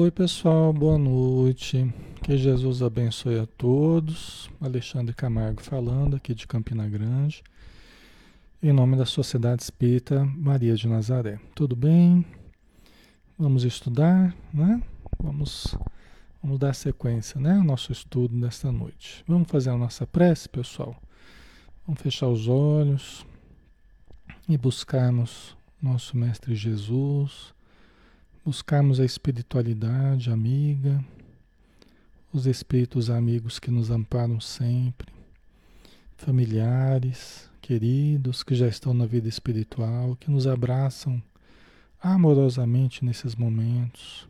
Oi, pessoal, boa noite. Que Jesus abençoe a todos. Alexandre Camargo falando aqui de Campina Grande, em nome da Sociedade Espírita Maria de Nazaré. Tudo bem? Vamos estudar, né? Vamos, vamos dar sequência, né? Ao nosso estudo desta noite. Vamos fazer a nossa prece, pessoal. Vamos fechar os olhos e buscarmos nosso Mestre Jesus buscarmos a espiritualidade amiga, os espíritos amigos que nos amparam sempre, familiares, queridos que já estão na vida espiritual, que nos abraçam amorosamente nesses momentos,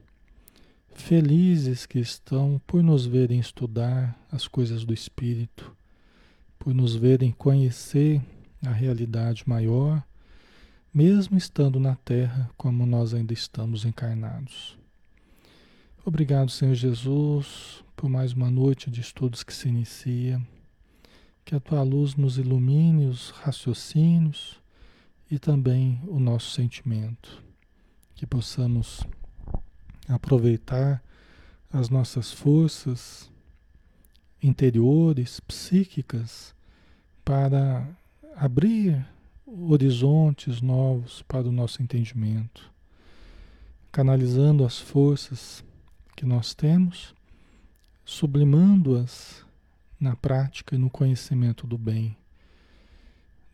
felizes que estão por nos verem estudar as coisas do espírito, por nos verem conhecer a realidade maior mesmo estando na terra como nós ainda estamos encarnados. Obrigado, Senhor Jesus, por mais uma noite de estudos que se inicia. Que a tua luz nos ilumine os raciocínios e também o nosso sentimento. Que possamos aproveitar as nossas forças interiores, psíquicas, para abrir horizontes novos para o nosso entendimento, canalizando as forças que nós temos, sublimando-as na prática e no conhecimento do bem,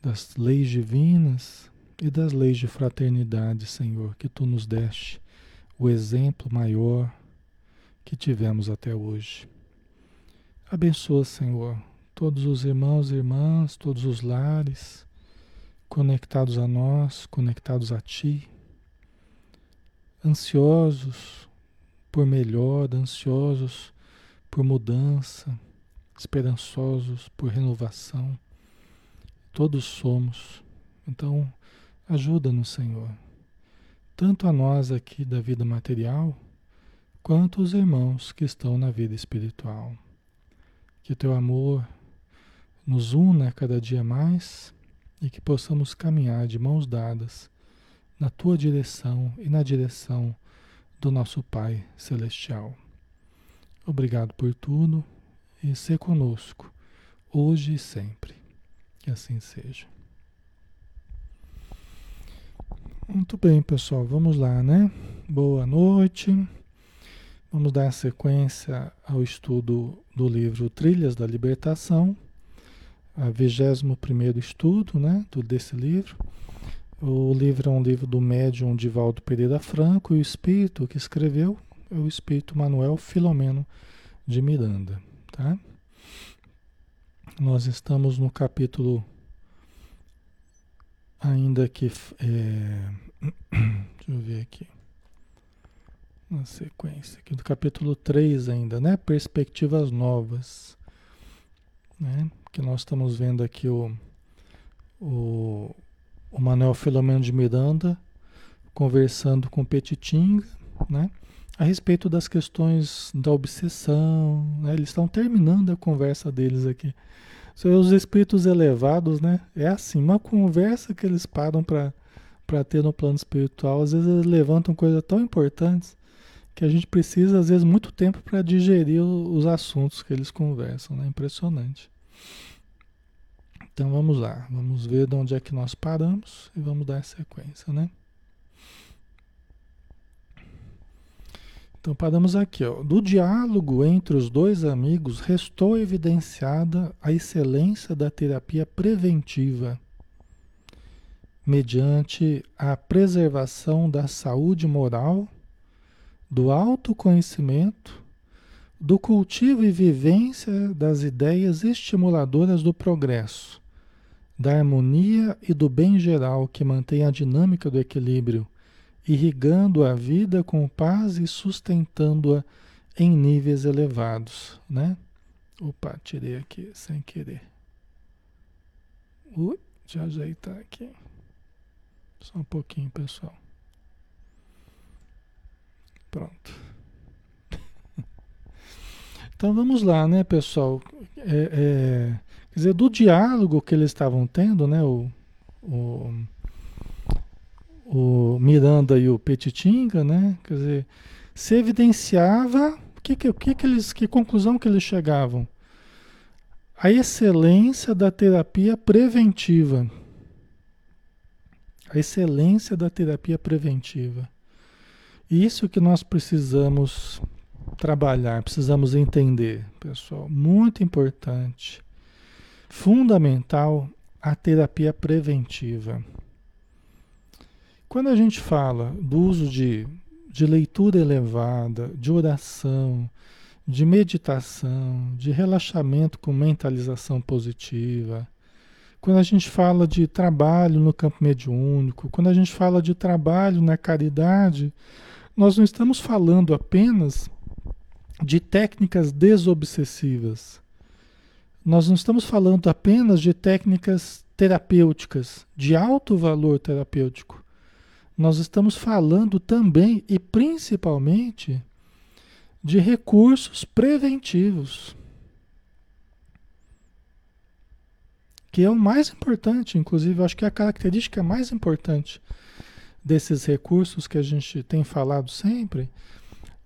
das leis divinas e das leis de fraternidade, Senhor, que tu nos deste o exemplo maior que tivemos até hoje. Abençoa, Senhor, todos os irmãos e irmãs, todos os lares, conectados a nós, conectados a Ti, ansiosos por melhor, ansiosos por mudança, esperançosos por renovação. Todos somos. Então, ajuda-nos, Senhor, tanto a nós aqui da vida material, quanto os irmãos que estão na vida espiritual. Que teu amor nos una cada dia mais e que possamos caminhar de mãos dadas na tua direção e na direção do nosso Pai Celestial. Obrigado por tudo e ser conosco, hoje e sempre. Que assim seja. Muito bem, pessoal, vamos lá, né? Boa noite. Vamos dar sequência ao estudo do livro Trilhas da Libertação a 21 estudo né, do, desse livro. O livro é um livro do médium Divaldo Pereira Franco e o espírito que escreveu é o espírito Manuel Filomeno de Miranda. Tá? Nós estamos no capítulo ainda que. É, deixa eu ver aqui. Na sequência aqui do capítulo 3 ainda, né? Perspectivas novas. Né? Que nós estamos vendo aqui o, o, o Manuel Filomeno de Miranda conversando com Petitinga, né? A respeito das questões da obsessão, né? Eles estão terminando a conversa deles aqui. Os espíritos elevados, né? É assim, uma conversa que eles param para para ter no plano espiritual, às vezes eles levantam coisas tão importantes que a gente precisa, às vezes, muito tempo para digerir os assuntos que eles conversam, né? Impressionante. Então vamos lá, vamos ver de onde é que nós paramos e vamos dar sequência, né? Então paramos aqui, ó. Do diálogo entre os dois amigos restou evidenciada a excelência da terapia preventiva, mediante a preservação da saúde moral, do autoconhecimento, do cultivo e vivência das ideias estimuladoras do progresso da harmonia e do bem geral que mantém a dinâmica do equilíbrio, irrigando a vida com paz e sustentando-a em níveis elevados, né? Opa, tirei aqui sem querer. Ui, deixa eu ajeitar aqui. Só um pouquinho, pessoal. Pronto. Então vamos lá, né, pessoal? É, é, Quer dizer, do diálogo que eles estavam tendo, né? O, o, o Miranda e o Petitinga, né? Quer dizer, se evidenciava que, que, que, que, eles, que conclusão que eles chegavam? A excelência da terapia preventiva. A excelência da terapia preventiva. Isso que nós precisamos trabalhar, precisamos entender, pessoal. Muito importante. Fundamental a terapia preventiva. Quando a gente fala do uso de, de leitura elevada, de oração, de meditação, de relaxamento com mentalização positiva, quando a gente fala de trabalho no campo mediúnico, quando a gente fala de trabalho na caridade, nós não estamos falando apenas de técnicas desobsessivas. Nós não estamos falando apenas de técnicas terapêuticas, de alto valor terapêutico. Nós estamos falando também e principalmente de recursos preventivos. Que é o mais importante, inclusive, eu acho que é a característica mais importante desses recursos que a gente tem falado sempre,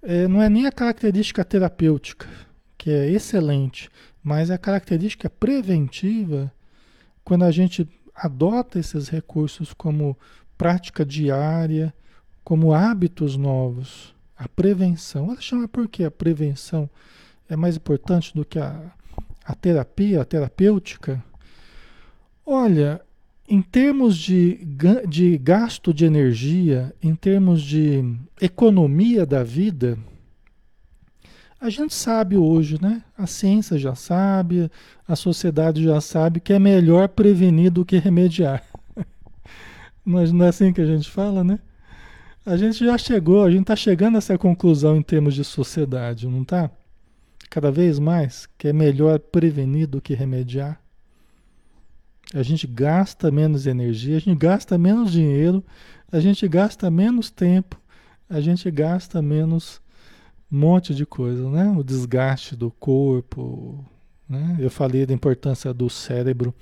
é, não é nem a característica terapêutica, que é excelente, mas é a característica preventiva, quando a gente adota esses recursos como prática diária, como hábitos novos, a prevenção. Ela chama por que a prevenção é mais importante do que a, a terapia, a terapêutica? Olha, em termos de, de gasto de energia, em termos de economia da vida, a gente sabe hoje, né? A ciência já sabe, a sociedade já sabe que é melhor prevenir do que remediar. Mas não é assim que a gente fala, né? A gente já chegou, a gente está chegando a essa conclusão em termos de sociedade, não está? Cada vez mais que é melhor prevenir do que remediar. A gente gasta menos energia, a gente gasta menos dinheiro, a gente gasta menos tempo, a gente gasta menos um monte de coisa, né? O desgaste do corpo, né? Eu falei da importância do cérebro,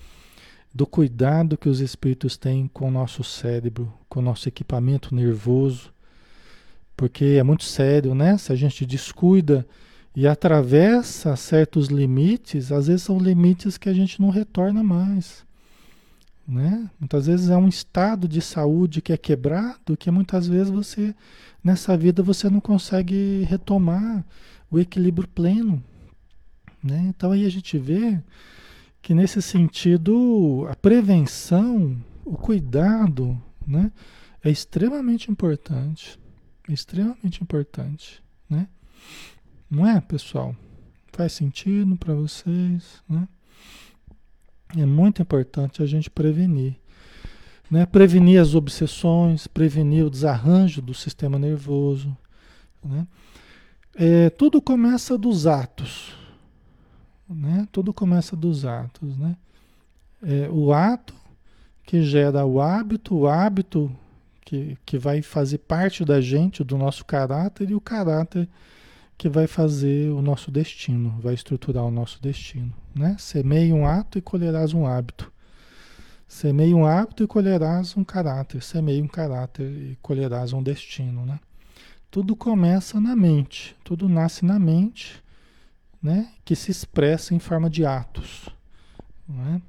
do cuidado que os espíritos têm com o nosso cérebro, com o nosso equipamento nervoso, porque é muito sério, né? Se a gente descuida e atravessa certos limites, às vezes são limites que a gente não retorna mais. Né? Muitas vezes é um estado de saúde que é quebrado, que muitas vezes você, nessa vida, você não consegue retomar o equilíbrio pleno. Né? Então aí a gente vê que nesse sentido a prevenção, o cuidado, né, é extremamente importante. É extremamente importante. Né? Não é, pessoal? Faz sentido para vocês? Né? É muito importante a gente prevenir. Né? Prevenir as obsessões, prevenir o desarranjo do sistema nervoso. Né? É, tudo começa dos atos. Né? Tudo começa dos atos. Né? É, o ato que gera o hábito, o hábito que, que vai fazer parte da gente, do nosso caráter, e o caráter que vai fazer o nosso destino, vai estruturar o nosso destino. Né? Semeie um ato e colherás um hábito. Semeie um hábito e colherás um caráter. Semeie um caráter e colherás um destino. Né? Tudo começa na mente, tudo nasce na mente, né? que se expressa em forma de atos. Né?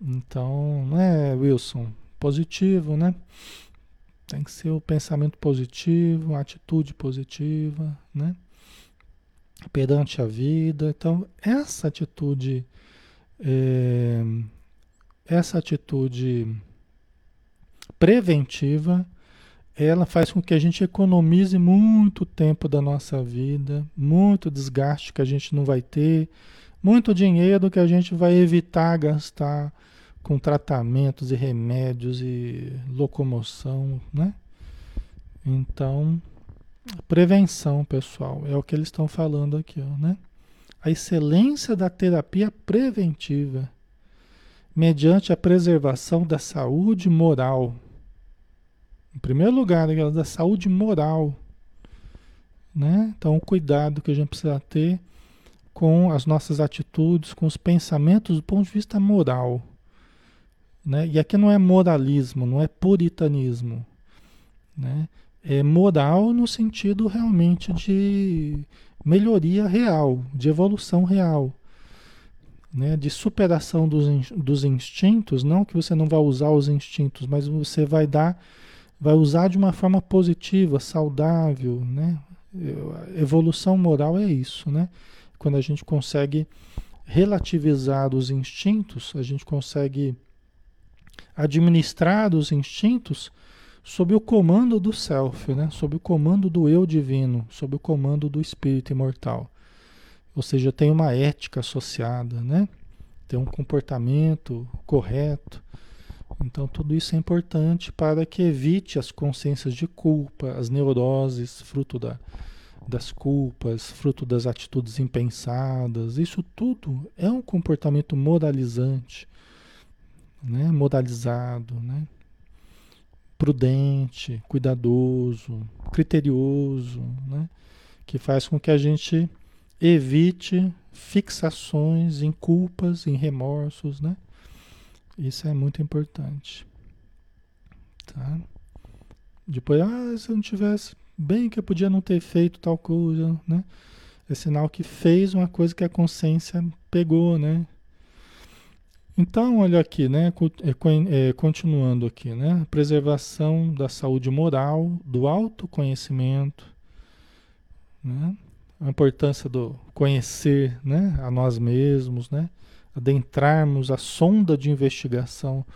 Então, não é, Wilson? Positivo, né? Tem que ser o pensamento positivo, a atitude positiva, né? Perante a vida. Então, essa atitude, é, essa atitude preventiva, ela faz com que a gente economize muito tempo da nossa vida, muito desgaste que a gente não vai ter, muito dinheiro que a gente vai evitar gastar com tratamentos e remédios e locomoção, né? Então, Prevenção, pessoal, é o que eles estão falando aqui, ó, né? A excelência da terapia preventiva, mediante a preservação da saúde moral. Em primeiro lugar, da saúde moral. Né? Então, o cuidado que a gente precisa ter com as nossas atitudes, com os pensamentos do ponto de vista moral. Né? E aqui não é moralismo, não é puritanismo. Né? É moral no sentido realmente de melhoria real, de evolução real, né? de superação dos, dos instintos, não que você não vai usar os instintos, mas você vai dar, vai usar de uma forma positiva, saudável, né? Evolução moral é isso, né? Quando a gente consegue relativizar os instintos, a gente consegue administrar os instintos sob o comando do self, né? sob o comando do eu divino, sob o comando do espírito imortal. Ou seja, tem uma ética associada, né? tem um comportamento correto. Então, tudo isso é importante para que evite as consciências de culpa, as neuroses, fruto da, das culpas, fruto das atitudes impensadas. Isso tudo é um comportamento moralizante, né? moralizado, né? Prudente, cuidadoso, criterioso, né? que faz com que a gente evite fixações em culpas, em remorsos, né? Isso é muito importante. Tá? Depois, ah, se eu não tivesse bem que eu podia não ter feito tal coisa, né? É sinal que fez uma coisa que a consciência pegou, né? Então, olha aqui, né? É, é, continuando aqui, né? Preservação da saúde moral, do autoconhecimento, né? A importância do conhecer, né? A nós mesmos, né? Adentrarmos a sonda de investigação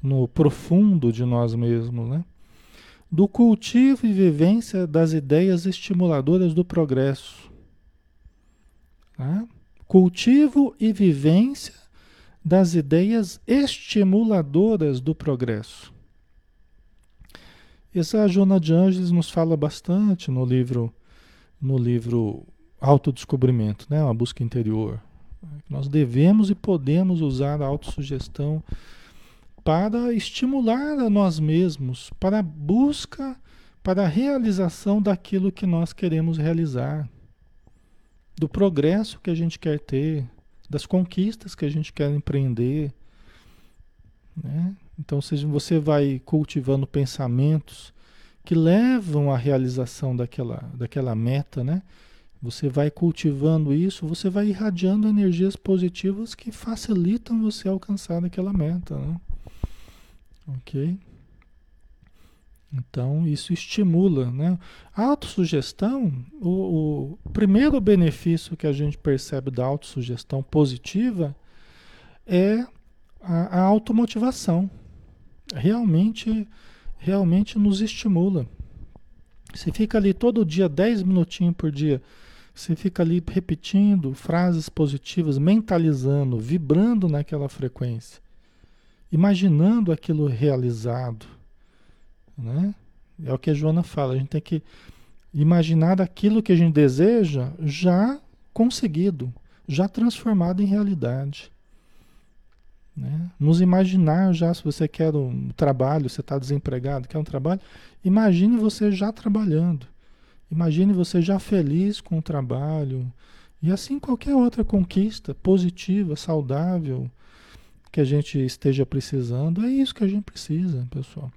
no profundo de nós mesmos, né? Do cultivo e vivência das ideias estimuladoras do progresso. Tá? Cultivo e vivência das ideias estimuladoras do progresso. Essa Jona de Ângeles nos fala bastante no livro no livro Autodescobrimento, né, uma busca interior. Nós devemos e podemos usar a autossugestão para estimular a nós mesmos, para a busca, para a realização daquilo que nós queremos realizar, do progresso que a gente quer ter, das conquistas que a gente quer empreender. Né? Então, seja, você vai cultivando pensamentos que levam à realização daquela, daquela meta, né? Você vai cultivando isso, você vai irradiando energias positivas que facilitam você alcançar aquela meta, né? Ok? Então, isso estimula, né? A autossugestão, o, o primeiro benefício que a gente percebe da autossugestão positiva é a, a automotivação. Realmente, realmente nos estimula. Você fica ali todo dia, 10 minutinhos por dia, você fica ali repetindo frases positivas, mentalizando, vibrando naquela frequência, imaginando aquilo realizado né? É o que a Joana fala, a gente tem que imaginar aquilo que a gente deseja já conseguido, já transformado em realidade. Né? Nos imaginar já, se você quer um trabalho, você está desempregado, quer um trabalho, imagine você já trabalhando. Imagine você já feliz com o trabalho. E assim qualquer outra conquista positiva, saudável, que a gente esteja precisando, é isso que a gente precisa, pessoal.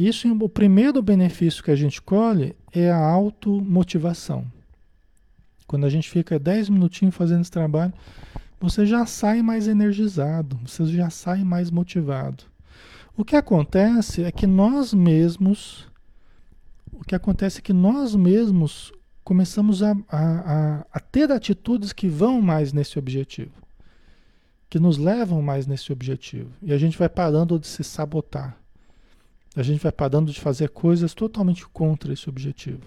Isso, o primeiro benefício que a gente colhe é a automotivação. Quando a gente fica 10 minutinhos fazendo esse trabalho, você já sai mais energizado, você já sai mais motivado. O que acontece é que nós mesmos, o que acontece é que nós mesmos começamos a, a, a, ter atitudes que vão mais nesse objetivo, que nos levam mais nesse objetivo. E a gente vai parando de se sabotar. A gente vai parando de fazer coisas totalmente contra esse objetivo.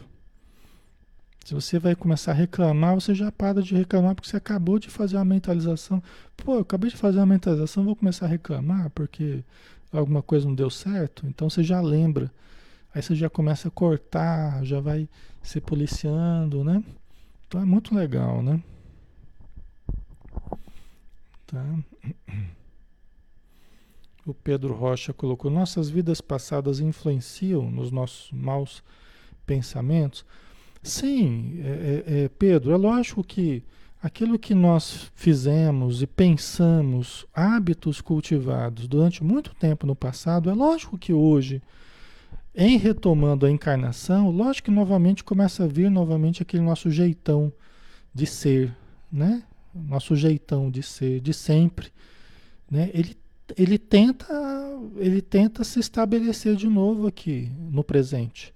Se você vai começar a reclamar, você já para de reclamar porque você acabou de fazer uma mentalização. Pô, eu acabei de fazer uma mentalização, vou começar a reclamar porque alguma coisa não deu certo. Então você já lembra. Aí você já começa a cortar, já vai se policiando, né? Então é muito legal, né? Tá. O Pedro Rocha colocou: nossas vidas passadas influenciam nos nossos maus pensamentos. Sim, é, é, é, Pedro, é lógico que aquilo que nós fizemos e pensamos, hábitos cultivados durante muito tempo no passado, é lógico que hoje em retomando a encarnação, lógico que novamente começa a vir novamente aquele nosso jeitão de ser, né? Nosso jeitão de ser, de sempre, né? Ele, ele tenta ele tenta se estabelecer de novo aqui no presente,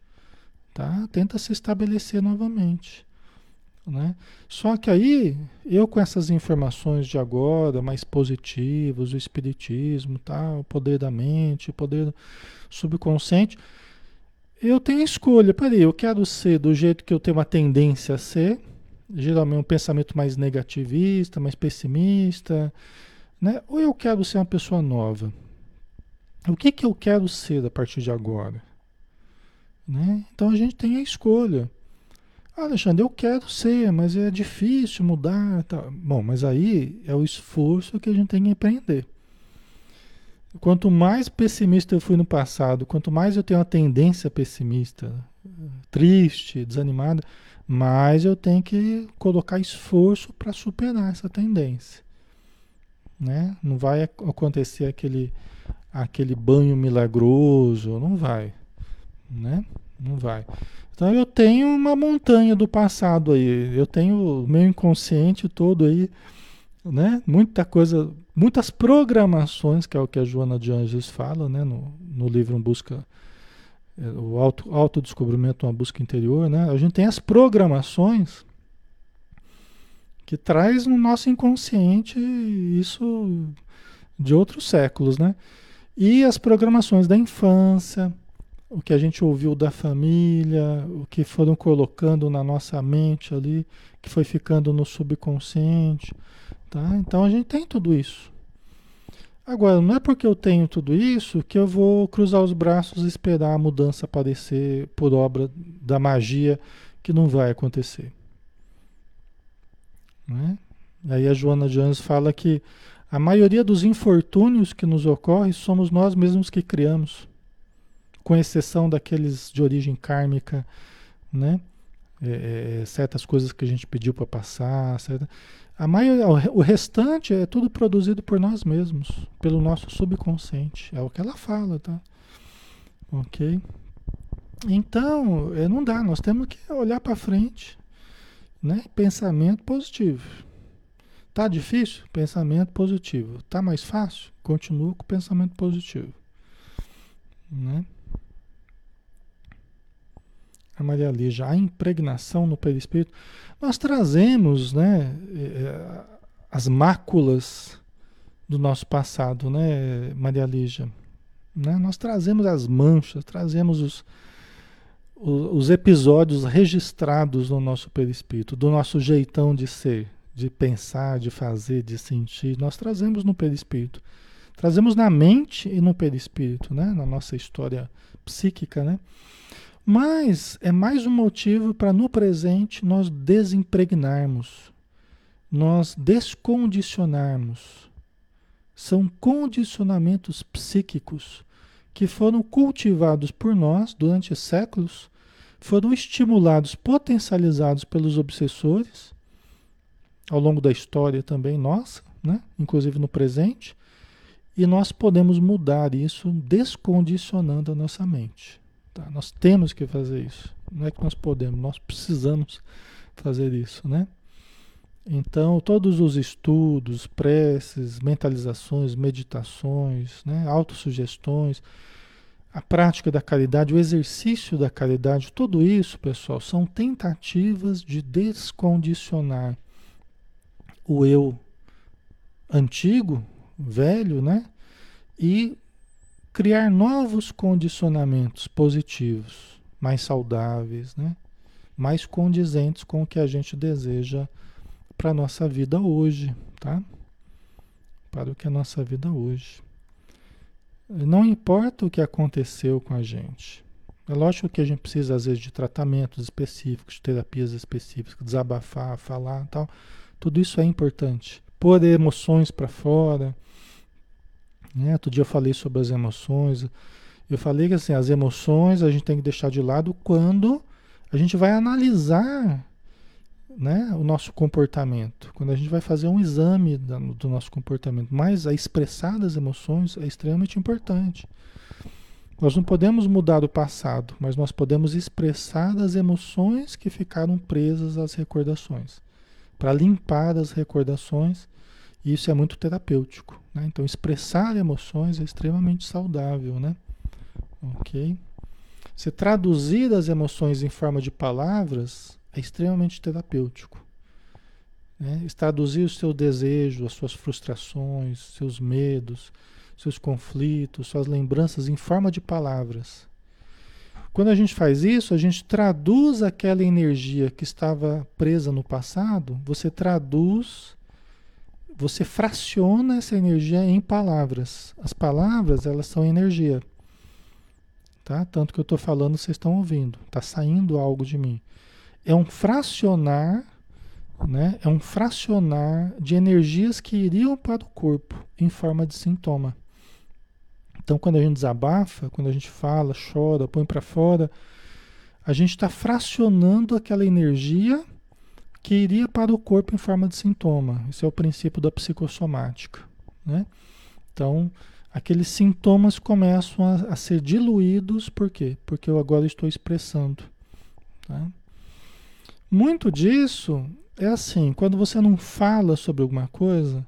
tá? Tenta se estabelecer novamente, né? Só que aí eu com essas informações de agora mais positivas, o espiritismo, tá? O poder da mente, o poder subconsciente, eu tenho escolha. Peraí, eu quero ser do jeito que eu tenho uma tendência a ser, geralmente um pensamento mais negativista, mais pessimista, né? Ou eu quero ser uma pessoa nova. O que, que eu quero ser a partir de agora? Né? Então a gente tem a escolha. Ah, Alexandre, eu quero ser, mas é difícil mudar. Tá. Bom, mas aí é o esforço que a gente tem que empreender. Quanto mais pessimista eu fui no passado, quanto mais eu tenho uma tendência pessimista, triste, desanimada, mais eu tenho que colocar esforço para superar essa tendência. Né? Não vai acontecer aquele, aquele banho milagroso, não vai. Né? Não vai. Então eu tenho uma montanha do passado aí, eu tenho o meu inconsciente todo aí, né? Muita coisa muitas programações, que é o que a Joana de Anjos fala, né, no, no livro Um Busca, é, o auto, autodescobrimento, uma busca interior, né, a gente tem as programações que traz no nosso inconsciente isso de outros séculos, né, e as programações da infância, o que a gente ouviu da família, o que foram colocando na nossa mente ali, que foi ficando no subconsciente, Tá? Então a gente tem tudo isso. Agora, não é porque eu tenho tudo isso que eu vou cruzar os braços e esperar a mudança aparecer por obra da magia que não vai acontecer. Né? Aí a Joana de Anjos fala que a maioria dos infortúnios que nos ocorrem somos nós mesmos que criamos, com exceção daqueles de origem kármica, né? É, é, certas coisas que a gente pediu para passar, certa... A maioria, o restante é tudo produzido por nós mesmos, pelo nosso subconsciente. É o que ela fala, tá? Ok? Então, é, não dá, nós temos que olhar para frente, né? Pensamento positivo. Tá difícil? Pensamento positivo. Tá mais fácil? Continua com o pensamento positivo. Né? A Maria Lígia, a impregnação no perispírito. Nós trazemos né, eh, as máculas do nosso passado, né, Maria Lígia? Né? Nós trazemos as manchas, trazemos os, os, episódios registrados no nosso perispírito, do nosso jeitão de ser, de pensar, de fazer, de sentir. Nós trazemos no perispírito. Trazemos na mente e no perispírito, né? na nossa história psíquica, né? Mas é mais um motivo para no presente nós desimpregnarmos, nós descondicionarmos. São condicionamentos psíquicos que foram cultivados por nós durante séculos, foram estimulados, potencializados pelos obsessores ao longo da história também nossa, né? inclusive no presente, e nós podemos mudar isso descondicionando a nossa mente. Tá? Nós temos que fazer isso. Não é que nós podemos, nós precisamos fazer isso, né? Então, todos os estudos, preces, mentalizações, meditações, né, autossugestões, a prática da caridade, o exercício da caridade, tudo isso, pessoal, são tentativas de descondicionar o eu antigo, velho, né? E criar novos condicionamentos positivos, mais saudáveis, né? mais condizentes com o que a gente deseja para a nossa vida hoje, tá? Para o que é a nossa vida hoje. Não importa o que aconteceu com a gente. É lógico que a gente precisa, às vezes, de tratamentos específicos, terapias específicas, desabafar, falar tal. Tudo isso é importante. Pôr emoções para fora, né? Outro dia eu falei sobre as emoções. Eu falei que assim, as emoções a gente tem que deixar de lado quando a gente vai analisar né, o nosso comportamento, quando a gente vai fazer um exame do nosso comportamento. Mas a expressar das emoções é extremamente importante. Nós não podemos mudar o passado, mas nós podemos expressar as emoções que ficaram presas às recordações. Para limpar as recordações, isso é muito terapêutico. Né? Então, expressar emoções é extremamente saudável. Né? Ok? Você traduzir as emoções em forma de palavras é extremamente terapêutico. Né? Traduzir o seu desejo, as suas frustrações, seus medos, seus conflitos, suas lembranças em forma de palavras. Quando a gente faz isso, a gente traduz aquela energia que estava presa no passado, você traduz, você fraciona essa energia em palavras. As palavras, elas são energia. Tá? Tanto que eu estou falando, vocês estão ouvindo. Está saindo algo de mim. É um fracionar, né? É um fracionar de energias que iriam para o corpo em forma de sintoma. Então, quando a gente desabafa, quando a gente fala, chora, põe para fora, a gente está fracionando aquela energia que iria para o corpo em forma de sintoma. Esse é o princípio da psicossomática. Né? Então, aqueles sintomas começam a, a, ser diluídos, por quê? Porque eu agora estou expressando. Tá? Muito disso é assim, quando você não fala sobre alguma coisa,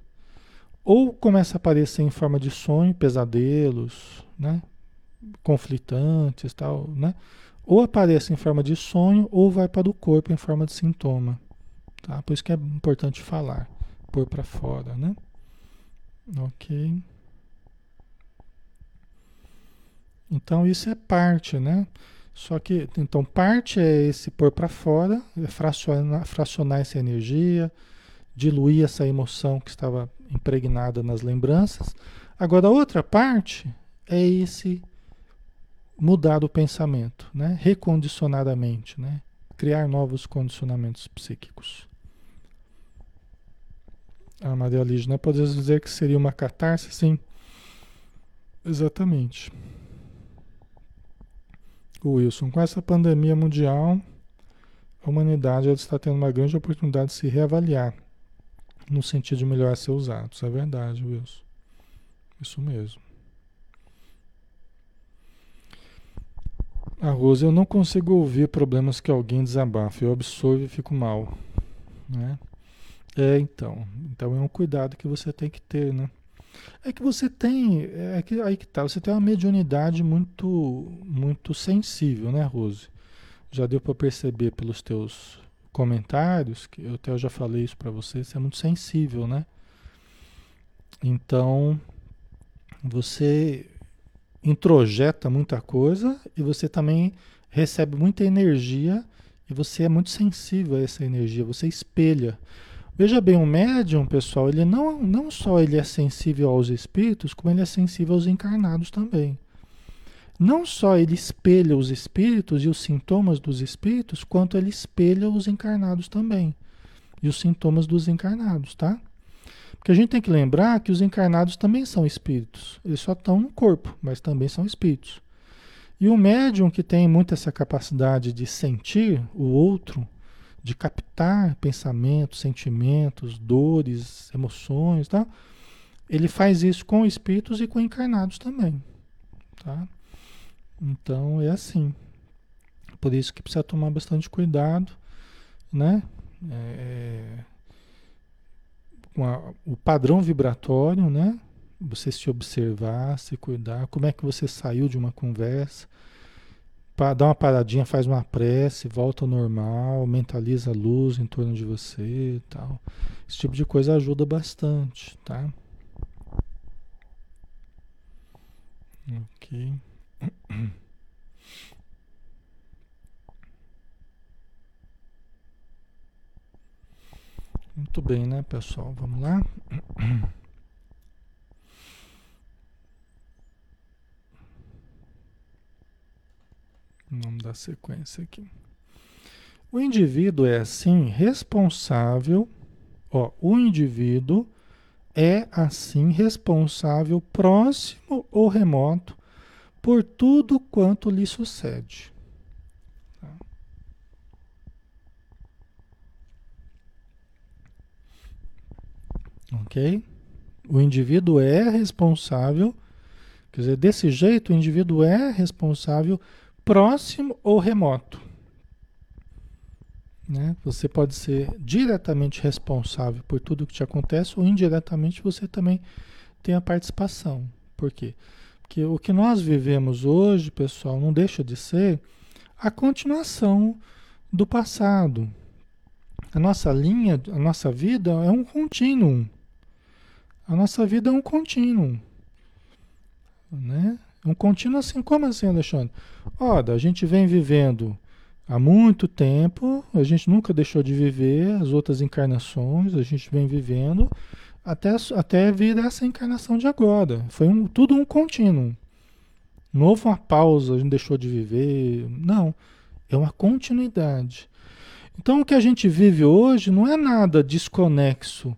ou começa a aparecer em forma de sonho, pesadelos, né? conflitantes, tal, né? Ou aparece em forma de sonho ou vai para o corpo em forma de sintoma, tá? Por isso que é importante falar, pôr para fora, né? OK. Então isso é parte, né? Só que então parte é esse pôr para fora, é fracionar, fracionar essa energia, diluir essa emoção que estava impregnada nas lembranças. Agora, a outra parte é esse mudar o pensamento, né? recondicionadamente, né? criar novos condicionamentos psíquicos. A Maria Lígia, né? pode dizer que seria uma catarse? Sim, exatamente. Wilson, com essa pandemia mundial, a humanidade está tendo uma grande oportunidade de se reavaliar no sentido de melhorar seus atos. É verdade, Wilson. Isso mesmo. A Rosa, eu não consigo ouvir problemas que alguém desabafa. Eu absorvo e fico mal. Né? É, então. Então é um cuidado que você tem que ter, né? É que você tem, é que aí que tá, você tem uma mediunidade muito muito sensível, né, Rose? Já deu para perceber pelos teus comentários, que eu até já falei isso para você, você é muito sensível, né? Então, você introjeta muita coisa e você também recebe muita energia e você é muito sensível a essa energia, você espelha. Veja bem, o médium, pessoal, ele não, não só ele é sensível aos espíritos, como ele é sensível aos encarnados também não só ele espelha os espíritos e os sintomas dos espíritos, quanto ele espelha os encarnados também. E os sintomas dos encarnados, tá? Porque a gente tem que lembrar que os encarnados também são espíritos. Eles só estão no corpo, mas também são espíritos. E o médium que tem muito essa capacidade de sentir o outro, de captar pensamentos, sentimentos, dores, emoções, tá? Ele faz isso com espíritos e com encarnados também, tá? Então é assim. Por isso que precisa tomar bastante cuidado, né? É, com a, o padrão vibratório, né? Você se observar, se cuidar. Como é que você saiu de uma conversa? Dar uma paradinha, faz uma prece, volta ao normal, mentaliza a luz em torno de você e tal. Esse tipo de coisa ajuda bastante, tá? Ok. Muito bem, né, pessoal? Vamos lá? Vamos dar sequência aqui. O indivíduo é assim responsável, ó, o indivíduo é assim responsável próximo ou remoto por tudo quanto lhe sucede. Ok? O indivíduo é responsável Quer dizer, desse jeito o indivíduo é responsável próximo ou remoto. Né? Você pode ser diretamente responsável por tudo que te acontece ou indiretamente você também tem a participação. Por quê? Porque o que nós vivemos hoje, pessoal, não deixa de ser a continuação do passado. A nossa linha, a nossa vida é um contínuo. A nossa vida é um contínuo. Né? Um contínuo assim, como assim, Alexandre? Ora, a gente vem vivendo há muito tempo, a gente nunca deixou de viver as outras encarnações, a gente vem vivendo até, até vir essa encarnação de agora. Foi um, tudo um contínuo. Não houve uma pausa, a gente deixou de viver. Não. É uma continuidade. Então o que a gente vive hoje não é nada desconexo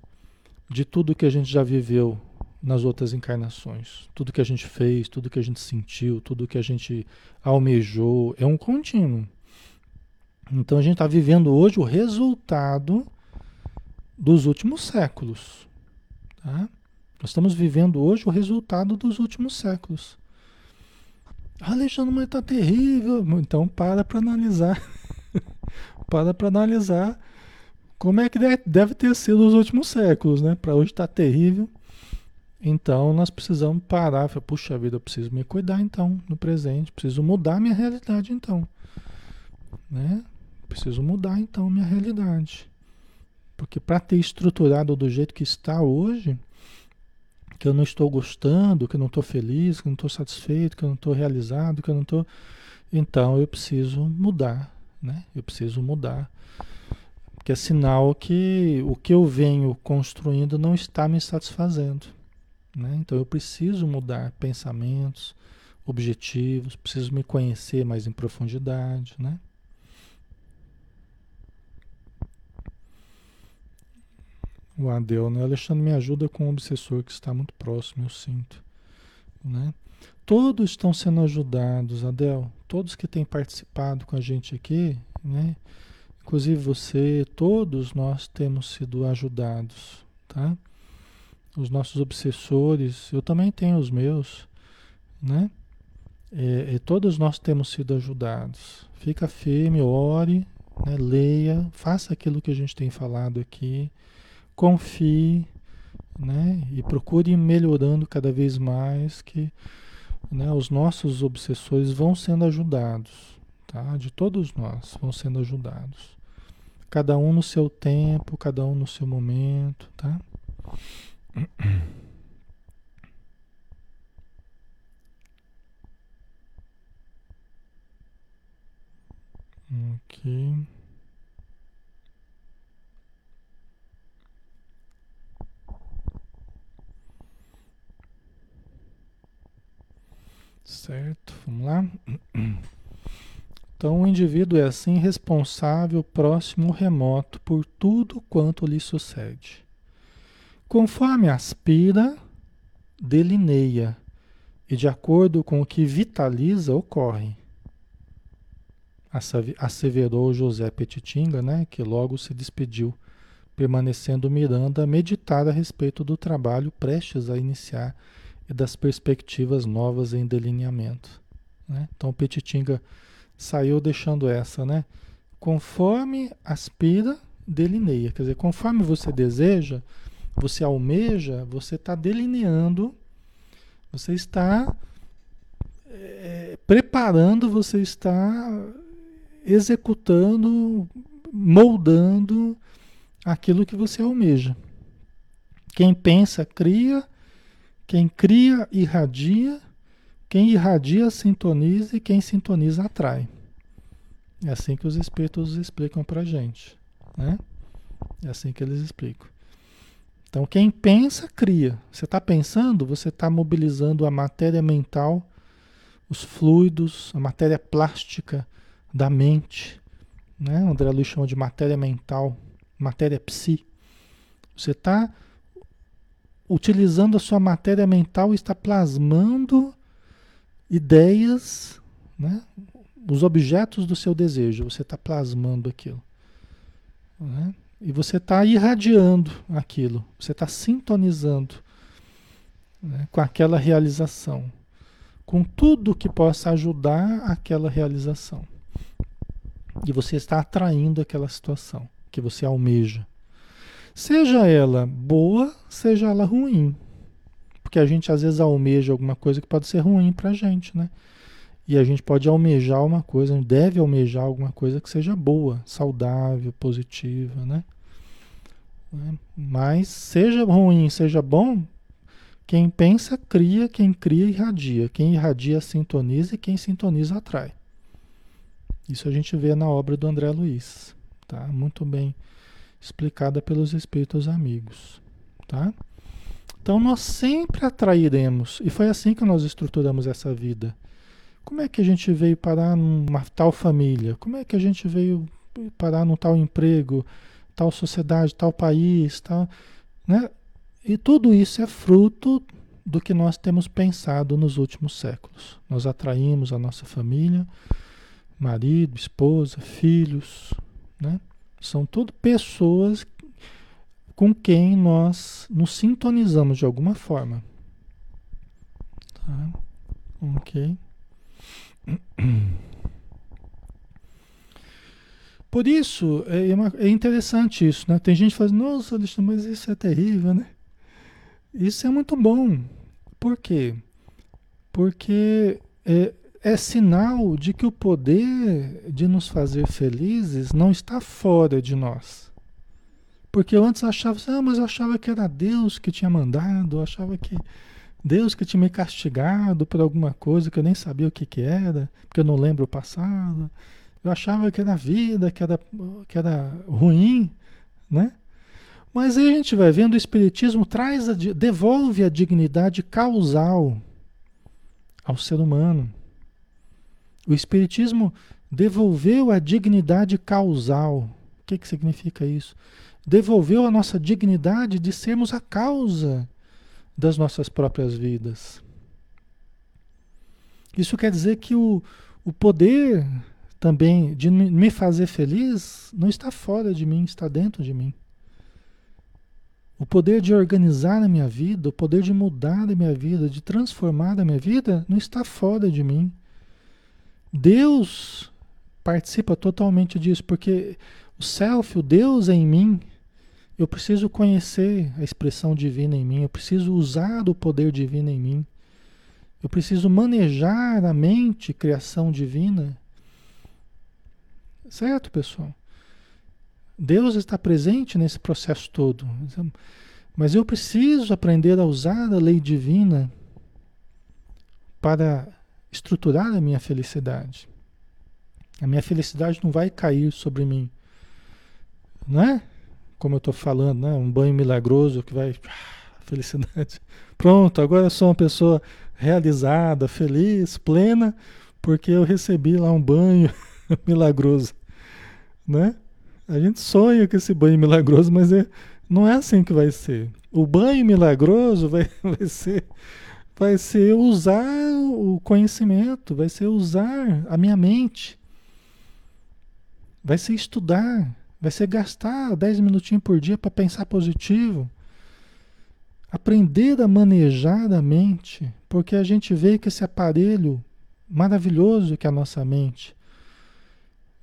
de tudo que a gente já viveu nas outras encarnações. Tudo que a gente fez, tudo que a gente sentiu, tudo que a gente almejou. É um contínuo. Então a gente está vivendo hoje o resultado dos últimos séculos. Tá? Nós estamos vivendo hoje o resultado dos últimos séculos. Ah, Alexandre, mas está terrível. Então para para analisar. para para analisar como é que deve ter sido os últimos séculos, né? Para hoje está terrível. Então nós precisamos parar. Puxa vida, eu preciso me cuidar então no presente. Preciso mudar minha realidade então. Né? Preciso mudar então minha realidade. Porque para ter estruturado do jeito que está hoje, que eu não estou gostando, que eu não estou feliz, que eu não estou satisfeito, que eu não estou realizado, que eu não estou. Então eu preciso mudar, né? Eu preciso mudar. Porque é sinal que o que eu venho construindo não está me satisfazendo. Né? Então eu preciso mudar pensamentos, objetivos, preciso me conhecer mais em profundidade. Né? O Adel, né? Alexandre me ajuda com o obsessor que está muito próximo, eu sinto. Né? Todos estão sendo ajudados, Adel. Todos que têm participado com a gente aqui, né? Inclusive você, todos nós temos sido ajudados, tá? Os nossos obsessores, eu também tenho os meus, né? É, todos nós temos sido ajudados. Fica firme, ore, né? leia, faça aquilo que a gente tem falado aqui confie, né? E procure ir melhorando cada vez mais que né, os nossos obsessores vão sendo ajudados, tá? De todos nós vão sendo ajudados. Cada um no seu tempo, cada um no seu momento, tá? Ok. Certo, vamos lá. Então, o indivíduo é assim responsável, próximo, remoto por tudo quanto lhe sucede. Conforme aspira, delineia, e de acordo com o que vitaliza, ocorre. Asseverou José Petitinga, né, que logo se despediu, permanecendo Miranda a meditar a respeito do trabalho prestes a iniciar e das perspectivas novas em delineamento. Né? Então Petitinga saiu deixando essa, né? Conforme aspira, delineia. Quer dizer, conforme você deseja, você almeja, você está delineando, você está é, preparando, você está executando, moldando aquilo que você almeja. Quem pensa, cria, quem cria, irradia. Quem irradia, sintoniza. E quem sintoniza, atrai. É assim que os espíritos explicam para gente. Né? É assim que eles explicam. Então, quem pensa, cria. Você está pensando, você está mobilizando a matéria mental, os fluidos, a matéria plástica da mente. Né? André Luiz chama de matéria mental, matéria psi. Você está utilizando a sua matéria mental, está plasmando ideias, né? os objetos do seu desejo. Você está plasmando aquilo. Né? E você está irradiando aquilo. Você está sintonizando né? com aquela realização. com tudo que possa ajudar aquela realização. E você está atraindo aquela situação que você almeja. Seja ela boa, seja ela ruim. Porque a gente às vezes almeja alguma coisa que pode ser ruim para a gente, né? E a gente pode almejar uma coisa, deve almejar alguma coisa que seja boa, saudável, positiva, né? Mas seja ruim, seja bom, quem pensa cria, quem cria irradia. Quem irradia sintoniza e quem sintoniza atrai. Isso a gente vê na obra do André Luiz, tá? Muito bem explicada pelos espíritos amigos, tá? Então nós sempre atrairemos, e foi assim que nós estruturamos essa vida. Como é que a gente veio parar numa tal família? Como é que a gente veio parar num tal emprego, tal sociedade, tal país, tal, né? E tudo isso é fruto do que nós temos pensado nos últimos séculos. Nós atraímos a nossa família, marido, esposa, filhos, né? São tudo pessoas com quem nós nos sintonizamos de alguma forma. Tá? Ok. Por isso, é, uma, é interessante isso, né? Tem gente que fala, nossa, mas isso é terrível, né? Isso é muito bom. Por quê? Porque é, é sinal de que o poder de nos fazer felizes não está fora de nós. Porque eu antes achava, ah, mas eu achava que era Deus que tinha mandado, eu achava que Deus que tinha me castigado por alguma coisa que eu nem sabia o que, que era, porque eu não lembro o passado. Eu achava que era vida, que era, que era ruim, né? Mas aí a gente vai vendo o Espiritismo traz a, devolve a dignidade causal ao ser humano. O Espiritismo devolveu a dignidade causal. O que, que significa isso? Devolveu a nossa dignidade de sermos a causa das nossas próprias vidas. Isso quer dizer que o, o poder também de me fazer feliz não está fora de mim, está dentro de mim. O poder de organizar a minha vida, o poder de mudar a minha vida, de transformar a minha vida, não está fora de mim. Deus participa totalmente disso, porque o self, o Deus em mim, eu preciso conhecer a expressão divina em mim, eu preciso usar o poder divino em mim, eu preciso manejar a mente, criação divina. Certo, pessoal? Deus está presente nesse processo todo. Mas eu preciso aprender a usar a lei divina para estruturar a minha felicidade. A minha felicidade não vai cair sobre mim. Não é? Como eu estou falando, né? um banho milagroso que vai. Felicidade. Pronto, agora eu sou uma pessoa realizada, feliz, plena, porque eu recebi lá um banho milagroso. Né? A gente sonha com esse banho milagroso, mas é, não é assim que vai ser. O banho milagroso vai, vai ser vai ser usar o conhecimento, vai ser usar a minha mente. Vai ser estudar, vai ser gastar 10 minutinhos por dia para pensar positivo. Aprender a manejar a mente, porque a gente vê que esse aparelho maravilhoso que é a nossa mente,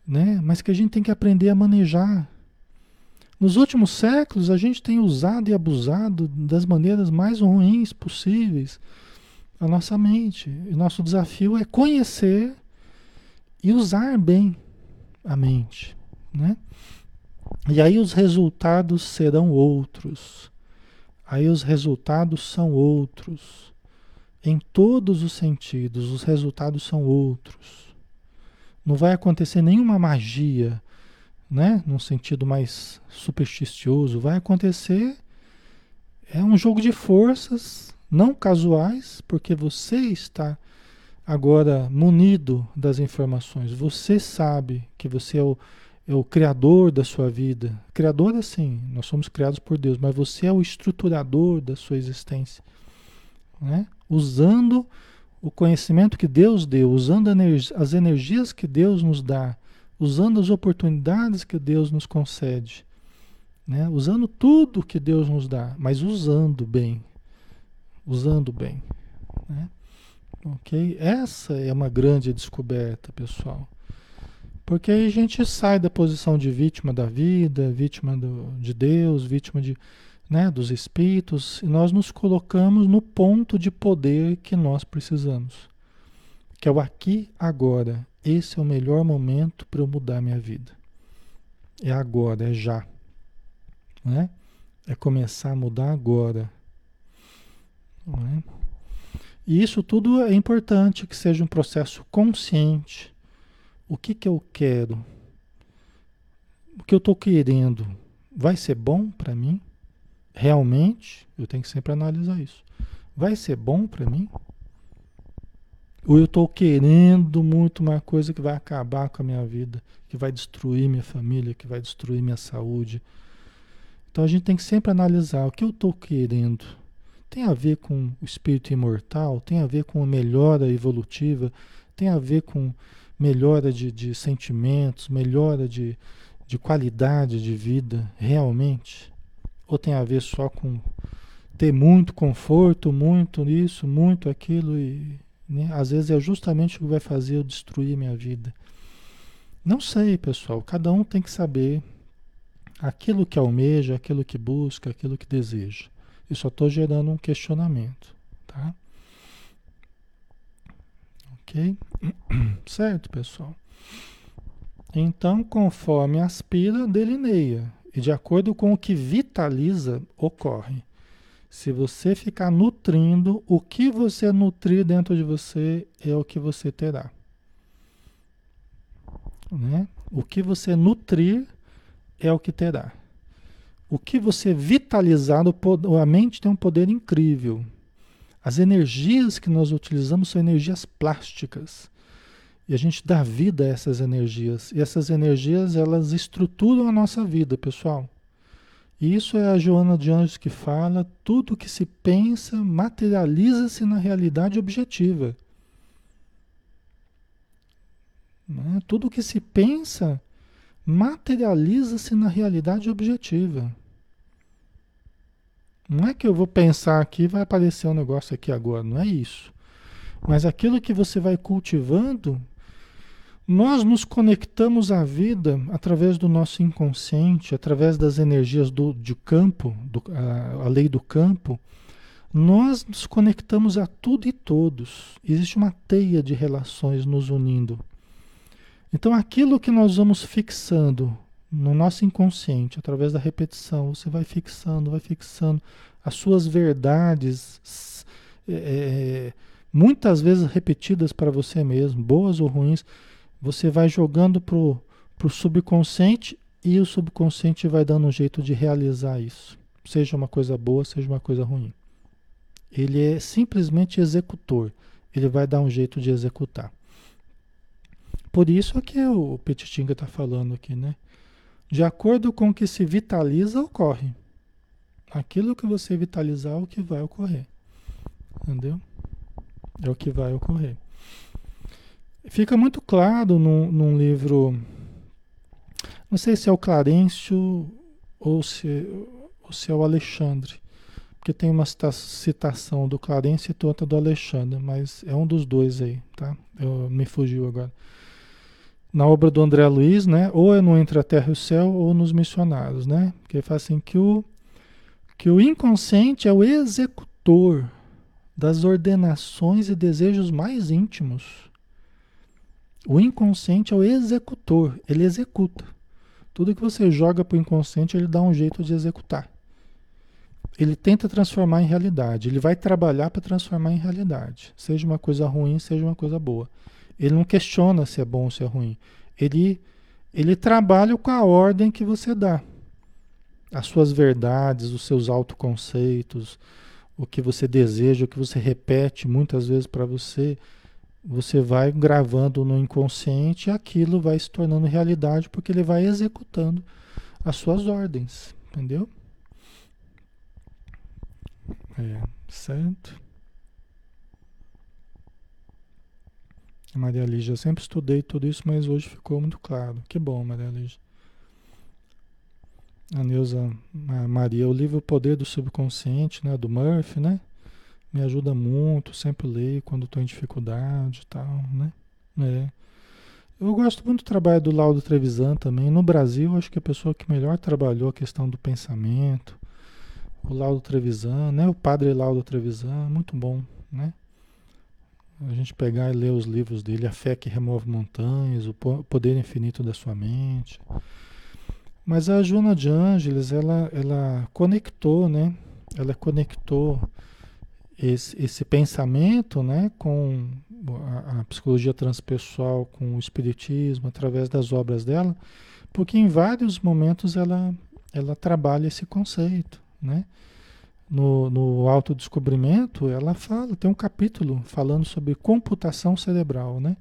né? Mas que a gente tem que aprender a manejar. Nos últimos séculos, a gente tem usado e abusado das maneiras mais ruins possíveis a nossa mente. E nosso desafio é conhecer e usar bem a mente, né? E aí os resultados serão outros. Aí os resultados são outros. Em todos os sentidos, os resultados são outros. Não vai acontecer nenhuma magia, né? Num sentido mais supersticioso. Vai acontecer é um jogo de forças não casuais, porque você está agora munido das informações. Você sabe que você é o, é o criador da sua vida. Criador, assim, nós somos criados por Deus, mas você é o estruturador da sua existência. Né? Usando o conhecimento que Deus deu, usando as energias que Deus nos dá, usando as oportunidades que Deus nos concede, né? usando tudo que Deus nos dá, mas usando bem, usando bem. Né? Ok? Essa é uma grande descoberta, pessoal. Porque aí a gente sai da posição de vítima da vida, vítima do, de Deus, vítima de, né, dos espíritos, e nós nos colocamos no ponto de poder que nós precisamos, que é o aqui, agora. Esse é o melhor momento para eu mudar minha vida. É agora, é já. Né? É começar a mudar agora. É? E isso tudo é importante que seja um processo consciente. O que, que eu quero? O que eu estou querendo vai ser bom para mim? Realmente? Eu tenho que sempre analisar isso. Vai ser bom para mim? Ou eu estou querendo muito uma coisa que vai acabar com a minha vida, que vai destruir minha família, que vai destruir minha saúde? Então a gente tem que sempre analisar o que eu estou querendo. Tem a ver com o espírito imortal, tem a ver com a melhora evolutiva, tem a ver com melhora de, de sentimentos, melhora de, de qualidade de vida, realmente? Ou tem a ver só com ter muito conforto, muito isso, muito aquilo e né? às vezes é justamente o que vai fazer eu destruir minha vida. Não sei, pessoal. Cada um tem que saber aquilo que almeja, aquilo que busca, aquilo que deseja. Eu só estou gerando um questionamento, tá? Ok? Certo, pessoal? Então, conforme aspira, delineia. E de acordo com o que vitaliza, ocorre. Se você ficar nutrindo, o que você nutrir dentro de você é o que você terá. Né? O que você nutrir é o que terá. O que você vitalizar, a mente tem um poder incrível. As energias que nós utilizamos são energias plásticas. E a gente dá vida a essas energias. E essas energias, elas estruturam a nossa vida, pessoal. E isso é a Joana de Anjos que fala: tudo que se pensa materializa-se na realidade objetiva. Né? Tudo que se pensa materializa-se na realidade objetiva. Não é que eu vou pensar aqui vai aparecer um negócio aqui agora, não é isso. Mas aquilo que você vai cultivando, nós nos conectamos à vida através do nosso inconsciente, através das energias do, de campo, do, a, a lei do campo. Nós nos conectamos a tudo e todos. Existe uma teia de relações nos unindo. Então, aquilo que nós vamos fixando no nosso inconsciente, através da repetição, você vai fixando, vai fixando as suas verdades, é, é, muitas vezes repetidas para você mesmo, boas ou ruins, você vai jogando para o subconsciente e o subconsciente vai dando um jeito de realizar isso, seja uma coisa boa, seja uma coisa ruim. Ele é simplesmente executor, ele vai dar um jeito de executar. Por isso é que o Petitinga está falando aqui, né? De acordo com o que se vitaliza, ocorre. Aquilo que você vitalizar é o que vai ocorrer. Entendeu? É o que vai ocorrer. Fica muito claro num, num livro. Não sei se é o Clarencio ou se, ou se é o Alexandre. Porque tem uma citação do Clarencio e outra do Alexandre, mas é um dos dois aí, tá? Eu, me fugiu agora na obra do André Luiz, né? Ou é no Entre a Terra e o Céu ou nos Missionários, né? Que ele fala assim que o, que o inconsciente é o executor das ordenações e desejos mais íntimos. O inconsciente é o executor, ele executa. Tudo que você joga para o inconsciente, ele dá um jeito de executar. Ele tenta transformar em realidade, ele vai trabalhar para transformar em realidade, seja uma coisa ruim, seja uma coisa boa. Ele não questiona se é bom ou se é ruim. Ele, ele trabalha com a ordem que você dá. As suas verdades, os seus autoconceitos, o que você deseja, o que você repete muitas vezes para você, você vai gravando no inconsciente e aquilo vai se tornando realidade porque ele vai executando as suas ordens, entendeu? É, certo? Maria Lígia, sempre estudei tudo isso, mas hoje ficou muito claro. Que bom, Maria Lígia. A Neuza a Maria, o livro O Poder do Subconsciente, né, do Murphy, né? Me ajuda muito, sempre leio quando estou em dificuldade e tal, né? É. Eu gosto muito do trabalho do Laudo Trevisan também. No Brasil, acho que a pessoa que melhor trabalhou a questão do pensamento, o Laudo Trevisan, né? O padre Laudo Trevisan, muito bom, né? A gente pegar e ler os livros dele, A Fé que Remove Montanhas, O Poder Infinito da Sua Mente. Mas a Joana de Ângeles, ela, ela conectou, né? Ela conectou esse, esse pensamento, né? Com a, a psicologia transpessoal, com o espiritismo, através das obras dela, porque em vários momentos ela, ela trabalha esse conceito, né? No, no autodescobrimento, ela fala, tem um capítulo falando sobre computação cerebral, né?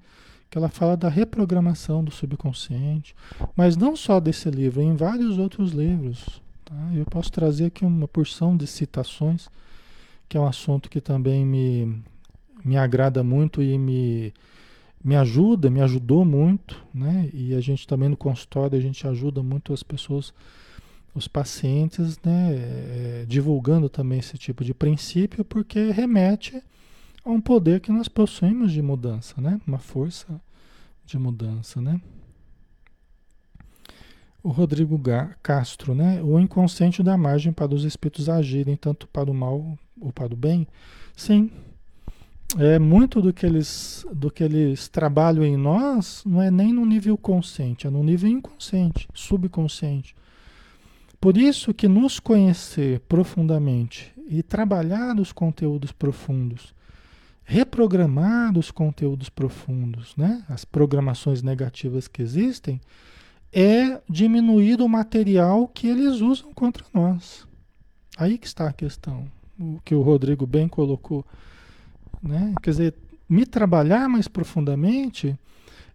Que ela fala da reprogramação do subconsciente, mas não só desse livro, em vários outros livros. Tá? Eu posso trazer aqui uma porção de citações, que é um assunto que também me, me agrada muito e me, me ajuda, me ajudou muito, né? E a gente também no consultório, a gente ajuda muito as pessoas os pacientes, né, é, divulgando também esse tipo de princípio, porque remete a um poder que nós possuímos de mudança, né, uma força de mudança, né. O Rodrigo Castro, né, o inconsciente dá margem para os espíritos agirem tanto para o mal ou para o bem. Sim, é muito do que eles do que eles trabalham em nós não é nem no nível consciente, é no nível inconsciente, subconsciente. Por isso que nos conhecer profundamente e trabalhar os conteúdos profundos, reprogramar os conteúdos profundos, né? as programações negativas que existem, é diminuir o material que eles usam contra nós. Aí que está a questão, o que o Rodrigo bem colocou. Né? Quer dizer, me trabalhar mais profundamente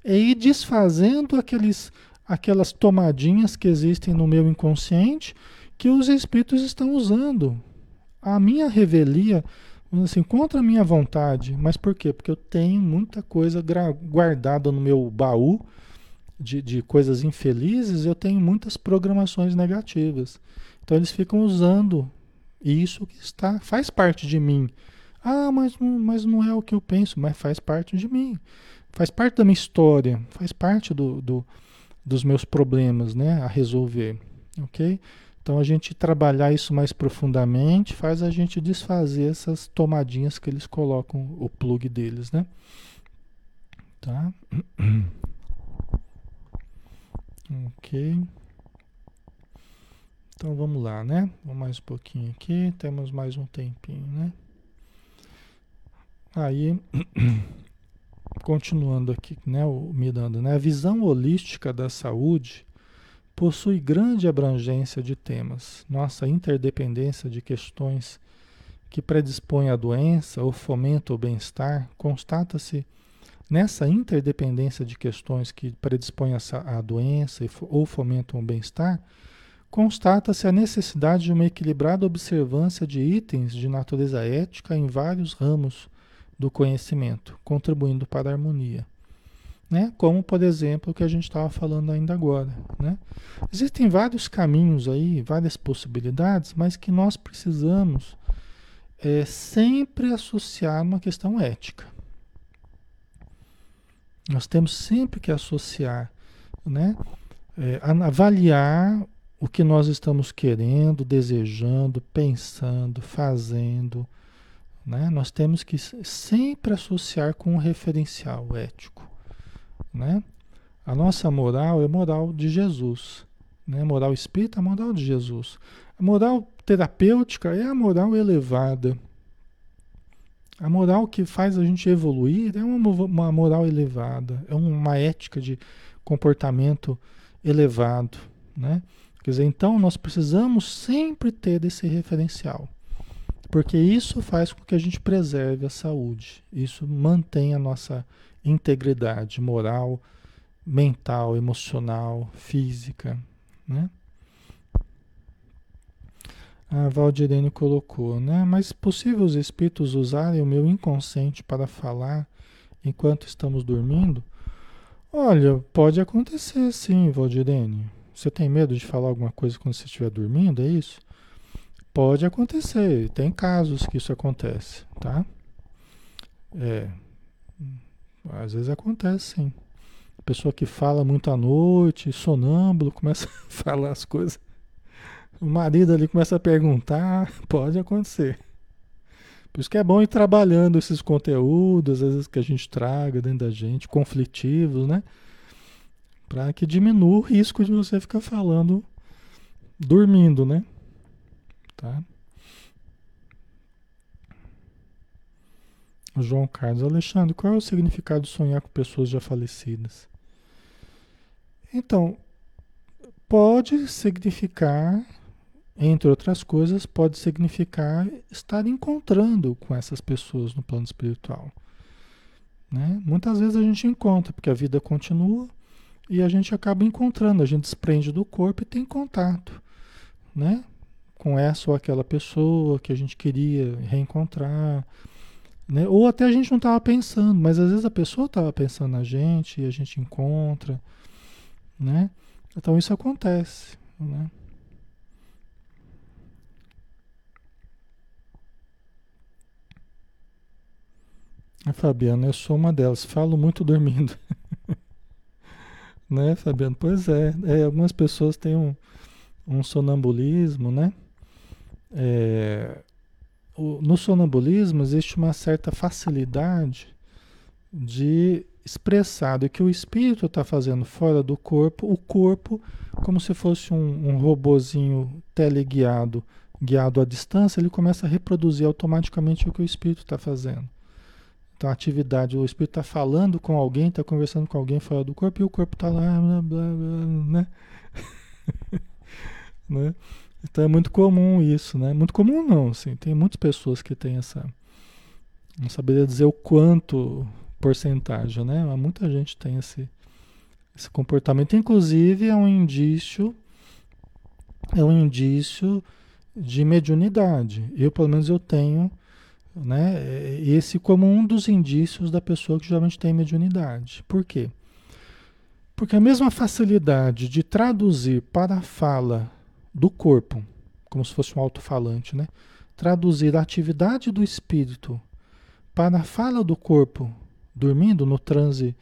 é ir desfazendo aqueles aquelas tomadinhas que existem no meu inconsciente que os espíritos estão usando. A minha revelia, assim, contra a minha vontade. Mas por quê? Porque eu tenho muita coisa guardada no meu baú de, de coisas infelizes, eu tenho muitas programações negativas. Então eles ficam usando isso que está, faz parte de mim. Ah, mas, mas não é o que eu penso, mas faz parte de mim. Faz parte da minha história, faz parte do, do dos meus problemas, né, a resolver, ok? Então a gente trabalhar isso mais profundamente faz a gente desfazer essas tomadinhas que eles colocam o plug deles, né? Tá? ok. Então vamos lá, né? Vamos mais um pouquinho aqui, temos mais um tempinho, né? Aí continuando aqui, né, o Miranda, né, a visão holística da saúde possui grande abrangência de temas. Nossa interdependência de questões que predispõem à doença ou fomentam o bem-estar constata-se nessa interdependência de questões que predispõem à doença ou fomentam o bem-estar, constata-se a necessidade de uma equilibrada observância de itens de natureza ética em vários ramos do conhecimento, contribuindo para a harmonia. Né? Como, por exemplo, o que a gente estava falando ainda agora. Né? Existem vários caminhos aí, várias possibilidades, mas que nós precisamos é, sempre associar uma questão ética. Nós temos sempre que associar, né? É, avaliar o que nós estamos querendo, desejando, pensando, fazendo, né? Nós temos que sempre associar com um referencial ético. Né? A nossa moral é moral de Jesus. Né? Moral espírita é moral de Jesus. A moral terapêutica é a moral elevada. A moral que faz a gente evoluir é uma, uma moral elevada, é uma ética de comportamento elevado. Né? Quer dizer, então nós precisamos sempre ter esse referencial. Porque isso faz com que a gente preserve a saúde. Isso mantém a nossa integridade moral, mental, emocional, física. Né? A Valdirene colocou, né? Mas possível os espíritos usarem o meu inconsciente para falar enquanto estamos dormindo? Olha, pode acontecer sim, Valdirene. Você tem medo de falar alguma coisa quando você estiver dormindo, é isso? Pode acontecer, tem casos que isso acontece, tá? É, às vezes acontece sim. Pessoa que fala muito à noite, sonâmbulo, começa a falar as coisas. O marido ali começa a perguntar, pode acontecer. Por isso que é bom ir trabalhando esses conteúdos, às vezes que a gente traga dentro da gente, conflitivos, né? Para que diminua o risco de você ficar falando dormindo, né? Tá? João Carlos Alexandre, qual é o significado de sonhar com pessoas já falecidas? Então, pode significar, entre outras coisas, pode significar estar encontrando com essas pessoas no plano espiritual. Né? Muitas vezes a gente encontra, porque a vida continua e a gente acaba encontrando, a gente desprende do corpo e tem contato né? Com essa ou aquela pessoa que a gente queria reencontrar. Né? Ou até a gente não estava pensando, mas às vezes a pessoa estava pensando na gente e a gente encontra. Né? Então isso acontece. Né? A Fabiana, eu sou uma delas, falo muito dormindo. né, Fabiana? Pois é, é, algumas pessoas têm um, um sonambulismo, né? É, o, no sonambulismo existe uma certa facilidade de expressar do que o espírito está fazendo fora do corpo, o corpo, como se fosse um, um robozinho teleguiado, guiado à distância, ele começa a reproduzir automaticamente o que o espírito está fazendo. Então, a atividade, o espírito está falando com alguém, está conversando com alguém fora do corpo e o corpo está lá, blá, blá, blá, né? né? Então é muito comum isso, né? Muito comum não, assim, tem muitas pessoas que têm essa não saberia dizer o quanto porcentagem, né? Mas muita gente tem esse esse comportamento, inclusive é um indício é um indício de mediunidade. Eu, pelo menos, eu tenho né, esse como um dos indícios da pessoa que geralmente tem mediunidade. Por quê? Porque a mesma facilidade de traduzir para a fala do corpo, como se fosse um alto-falante, né? Traduzir a atividade do espírito para a fala do corpo, dormindo no transe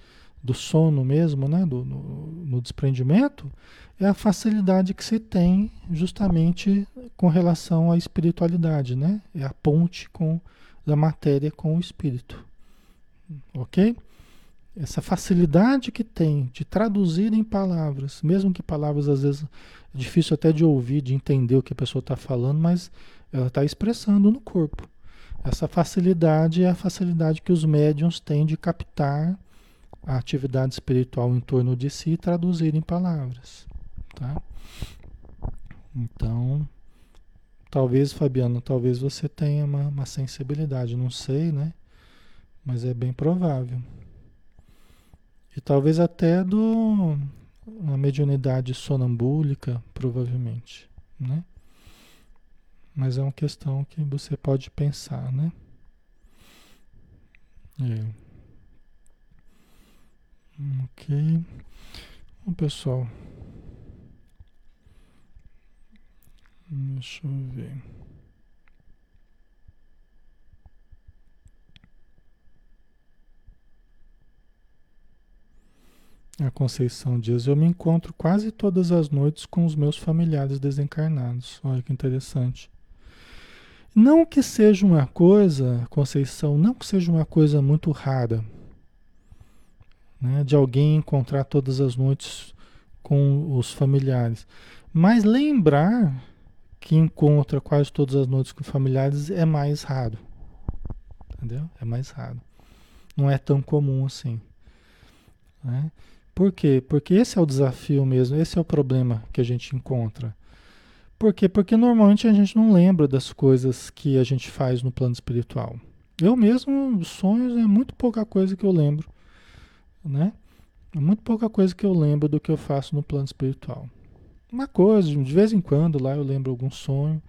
do sono mesmo, né? Do, no, no desprendimento, é a facilidade que se tem justamente com relação à espiritualidade, né? É a ponte com da matéria com o espírito. Ok? Essa facilidade que tem de traduzir em palavras, mesmo que palavras às vezes é difícil até de ouvir, de entender o que a pessoa está falando, mas ela está expressando no corpo. Essa facilidade é a facilidade que os médiums têm de captar a atividade espiritual em torno de si e traduzir em palavras. Tá? Então, talvez, Fabiano, talvez você tenha uma, uma sensibilidade, não sei, né? Mas é bem provável. E talvez até do uma mediunidade sonambúlica, provavelmente, né? Mas é uma questão que você pode pensar, né? É. Ok. Bom, pessoal. Deixa eu ver. A Conceição diz: Eu me encontro quase todas as noites com os meus familiares desencarnados. Olha que interessante. Não que seja uma coisa, Conceição, não que seja uma coisa muito rara, né, de alguém encontrar todas as noites com os familiares. Mas lembrar que encontra quase todas as noites com familiares é mais raro. Entendeu? É mais raro. Não é tão comum assim. Né? Por quê? Porque esse é o desafio mesmo, esse é o problema que a gente encontra. Por quê? Porque normalmente a gente não lembra das coisas que a gente faz no plano espiritual. Eu mesmo, sonhos é muito pouca coisa que eu lembro, né? É muito pouca coisa que eu lembro do que eu faço no plano espiritual. Uma coisa, de vez em quando lá eu lembro algum sonho,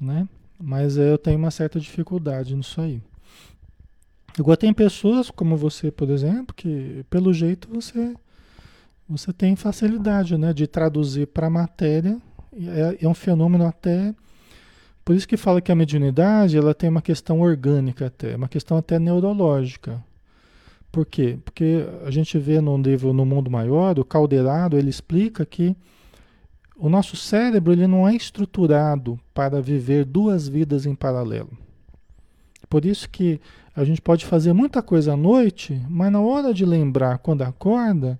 né? Mas eu tenho uma certa dificuldade nisso aí. Agora tem pessoas como você, por exemplo, que pelo jeito você você tem facilidade, né, de traduzir para a matéria. É, é, um fenômeno até Por isso que fala que a mediunidade ela tem uma questão orgânica até, uma questão até neurológica. Por quê? Porque a gente vê no livro No Mundo Maior, o Caldeirado, ele explica que o nosso cérebro ele não é estruturado para viver duas vidas em paralelo. Por isso que a gente pode fazer muita coisa à noite, mas na hora de lembrar quando acorda,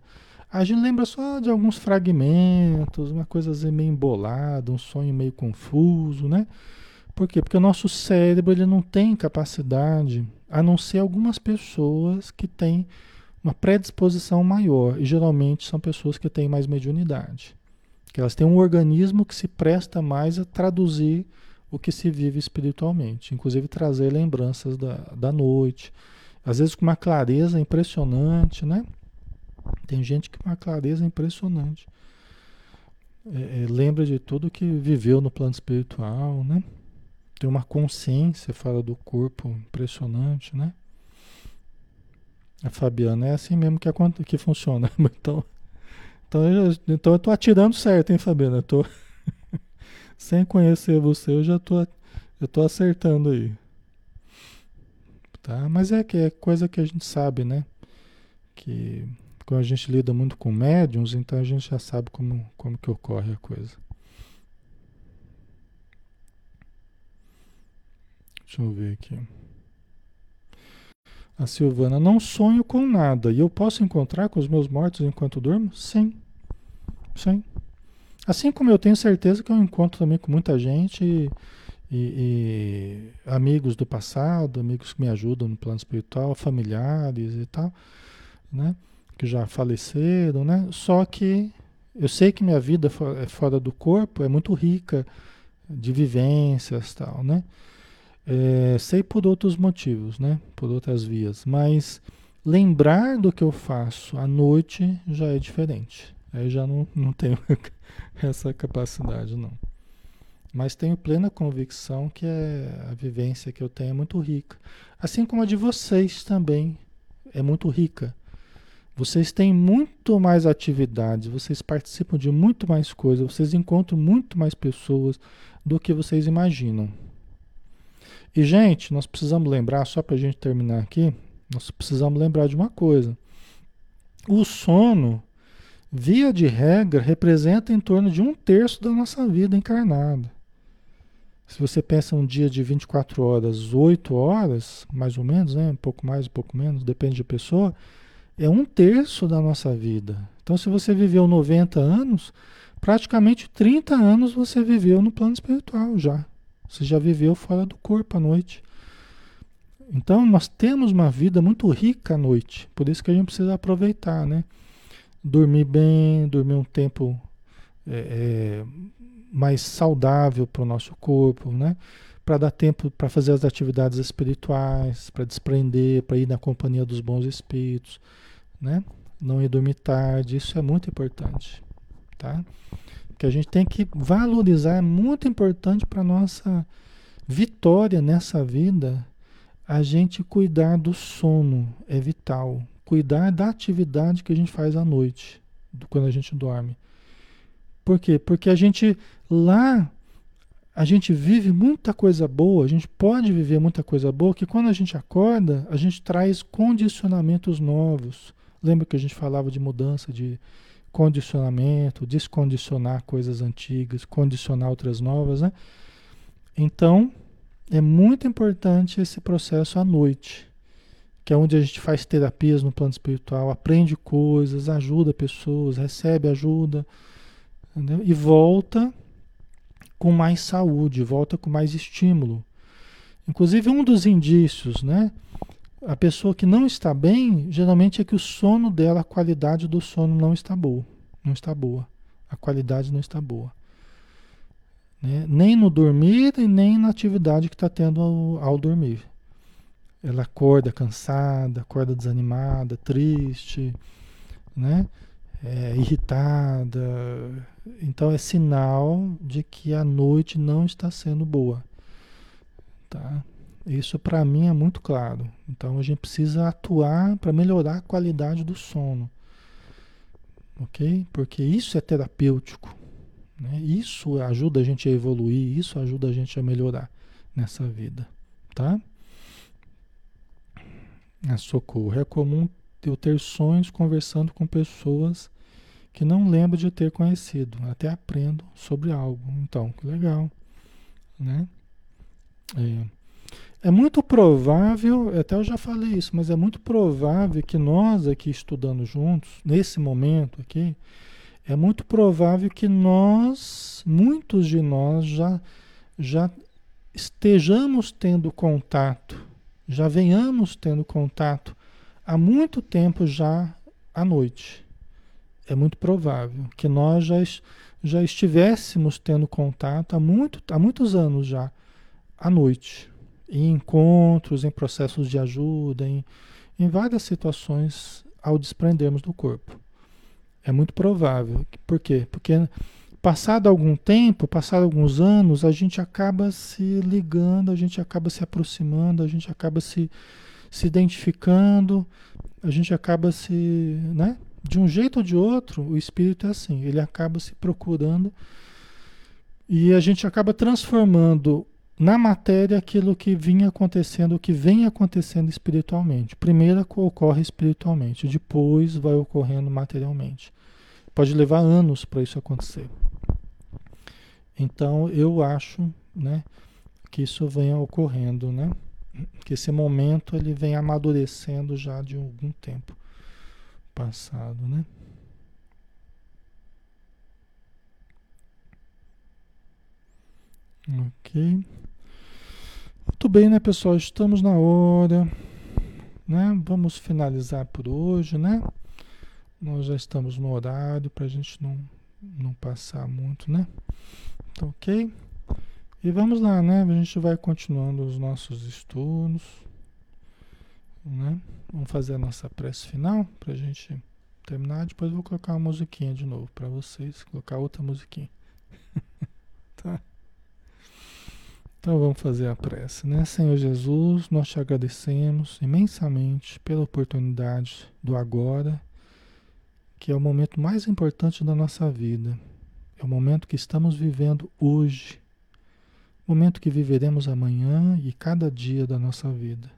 a gente lembra só de alguns fragmentos, uma coisa meio embolada, um sonho meio confuso, né? Por quê? Porque o nosso cérebro ele não tem capacidade, a não ser algumas pessoas que têm uma predisposição maior, e geralmente são pessoas que têm mais mediunidade. Que elas têm um organismo que se presta mais a traduzir o que se vive espiritualmente, inclusive trazer lembranças da, da noite, às vezes com uma clareza impressionante, né? Tem gente que com uma clareza impressionante. É, é, lembra de tudo que viveu no plano espiritual, né? Tem uma consciência fora do corpo impressionante, né? A Fabiana é assim mesmo que, a, que funciona. Então, então, eu, então eu tô atirando certo, hein, Fabiana? Eu tô sem conhecer você, eu já tô, eu tô acertando aí. Tá? Mas é que é coisa que a gente sabe, né? Que quando a gente lida muito com médiums, então a gente já sabe como, como que ocorre a coisa. Deixa eu ver aqui. A Silvana, não sonho com nada. E eu posso encontrar com os meus mortos enquanto durmo? Sim. Sim. Assim como eu tenho certeza que eu encontro também com muita gente e, e, amigos do passado, amigos que me ajudam no plano espiritual, familiares e tal, né? Que já faleceram, né? Só que eu sei que minha vida é fora do corpo é muito rica de vivências tal, né? É, sei por outros motivos, né? Por outras vias, mas lembrar do que eu faço à noite já é diferente. Aí já não, não tenho essa capacidade, não. Mas tenho plena convicção que é, a vivência que eu tenho é muito rica. Assim como a de vocês também é muito rica. Vocês têm muito mais atividades, vocês participam de muito mais coisas, vocês encontram muito mais pessoas do que vocês imaginam. E, gente, nós precisamos lembrar, só para a gente terminar aqui, nós precisamos lembrar de uma coisa. O sono via de regra, representa em torno de um terço da nossa vida encarnada. Se você pensa um dia de 24 horas, 8 horas, mais ou menos, né? um pouco mais, um pouco menos, depende da pessoa, é um terço da nossa vida. Então, se você viveu 90 anos, praticamente 30 anos você viveu no plano espiritual já. Você já viveu fora do corpo à noite. Então, nós temos uma vida muito rica à noite. Por isso que a gente precisa aproveitar, né? Dormir bem, dormir um tempo é, é, mais saudável para o nosso corpo, né? Para dar tempo para fazer as atividades espirituais, para desprender, para ir na companhia dos bons espíritos, né? Não ir dormir tarde, isso é muito importante, tá? Que a gente tem que valorizar, é muito importante para nossa vitória nessa vida, a gente cuidar do sono, é vital, cuidar da atividade que a gente faz à noite, quando a gente dorme. Por quê? Porque a gente lá a gente vive muita coisa boa, a gente pode viver muita coisa boa, que quando a gente acorda, a gente traz condicionamentos novos. Lembra que a gente falava de mudança de condicionamento, descondicionar coisas antigas, condicionar outras novas, né? Então, é muito importante esse processo à noite que é onde a gente faz terapias no plano espiritual, aprende coisas, ajuda pessoas, recebe ajuda, entendeu? e volta com mais saúde, volta com mais estímulo. Inclusive, um dos indícios, né? A pessoa que não está bem, geralmente é que o sono dela, a qualidade do sono não está boa. Não está boa. A qualidade não está boa. Né? Nem no dormir e nem na atividade que está tendo ao, ao dormir. Ela acorda cansada, acorda desanimada, triste, né? É, irritada. Então é sinal de que a noite não está sendo boa. Tá? Isso para mim é muito claro. Então a gente precisa atuar para melhorar a qualidade do sono. Ok? Porque isso é terapêutico. Né? Isso ajuda a gente a evoluir, isso ajuda a gente a melhorar nessa vida, tá? A socorro. É comum eu ter sonhos conversando com pessoas que não lembro de ter conhecido, até aprendo sobre algo. Então, que legal, né? É. é muito provável, até eu já falei isso, mas é muito provável que nós aqui estudando juntos, nesse momento aqui, é muito provável que nós, muitos de nós, já, já estejamos tendo contato, já venhamos tendo contato há muito tempo já à noite. É muito provável que nós já, já estivéssemos tendo contato há, muito, há muitos anos já à noite, em encontros, em processos de ajuda, em, em várias situações ao desprendermos do corpo. É muito provável. Por quê? Porque passado algum tempo, passado alguns anos, a gente acaba se ligando, a gente acaba se aproximando, a gente acaba se, se identificando, a gente acaba se, né? De um jeito ou de outro, o espírito é assim, ele acaba se procurando e a gente acaba transformando na matéria aquilo que vinha acontecendo, o que vem acontecendo espiritualmente. Primeiro ocorre espiritualmente, depois vai ocorrendo materialmente. Pode levar anos para isso acontecer. Então eu acho, né, que isso venha ocorrendo, né? Que esse momento ele vem amadurecendo já de algum tempo passado, né? Ok. Muito bem, né, pessoal? Estamos na hora, né? Vamos finalizar por hoje, né? Nós já estamos no horário para a gente não, não passar muito, né? Tá ok? E vamos lá, né? A gente vai continuando os nossos estudos, né? Vamos fazer a nossa prece final para a gente terminar. Depois vou colocar uma musiquinha de novo para vocês, colocar outra musiquinha. tá? Então vamos fazer a prece, né? Senhor Jesus, nós te agradecemos imensamente pela oportunidade do agora, que é o momento mais importante da nossa vida. É o momento que estamos vivendo hoje. Momento que viveremos amanhã e cada dia da nossa vida.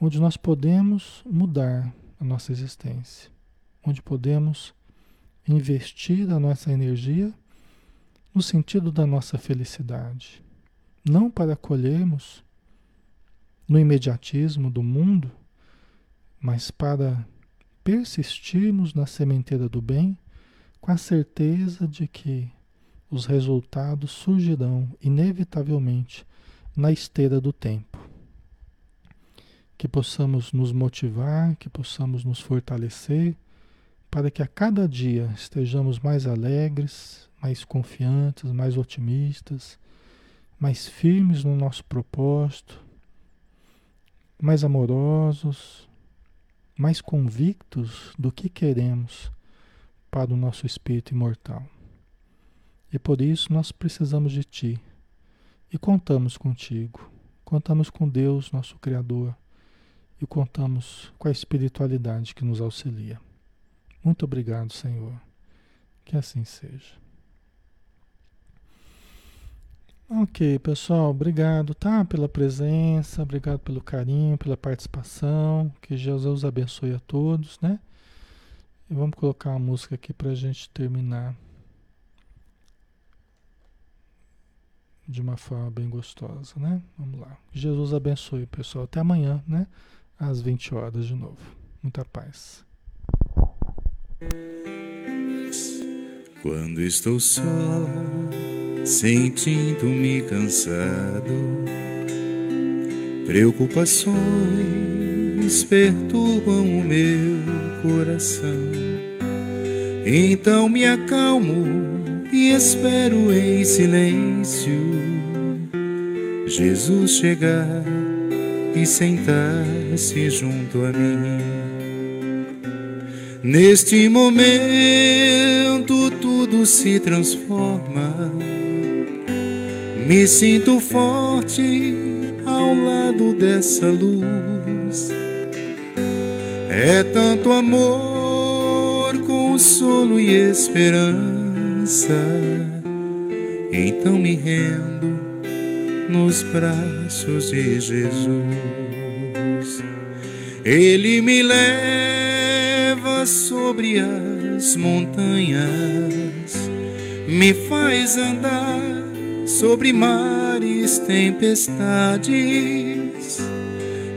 Onde nós podemos mudar a nossa existência. Onde podemos investir a nossa energia no sentido da nossa felicidade não para colhermos no imediatismo do mundo, mas para persistirmos na sementeira do bem com a certeza de que os resultados surgirão inevitavelmente na esteira do tempo. Que possamos nos motivar, que possamos nos fortalecer, para que a cada dia estejamos mais alegres, mais confiantes, mais otimistas mais firmes no nosso propósito, mais amorosos, mais convictos do que queremos para o nosso espírito imortal. E por isso nós precisamos de Ti e contamos contigo, contamos com Deus, nosso Criador, e contamos com a espiritualidade que nos auxilia. Muito obrigado, Senhor. Que assim seja. Ok, pessoal, obrigado, tá? Pela presença, obrigado pelo carinho, pela participação. Que Jesus abençoe a todos, né? Vamos colocar uma música aqui para a gente terminar de uma forma bem gostosa, né? Vamos lá. Jesus abençoe, pessoal. Até amanhã, né? Às 20 horas de novo. Muita paz. Quando estou só sentindo-me cansado. Preocupações perturbam o meu coração. Então me acalmo e espero em silêncio Jesus chegar e sentar-se junto a mim. Neste momento tudo se transforma me sinto forte ao lado dessa luz. É tanto amor, consolo e esperança então me rendo nos braços de Jesus. Ele me leva sobre as montanhas, me faz andar sobre mares, tempestades.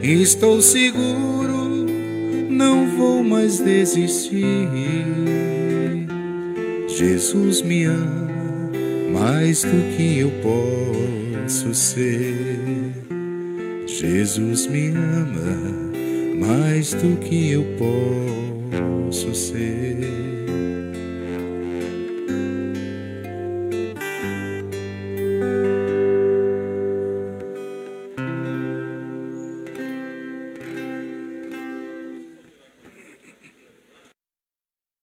Estou seguro, não vou mais desistir. Jesus me ama mais do que eu posso ser. Jesus me ama mais do que eu posso ser.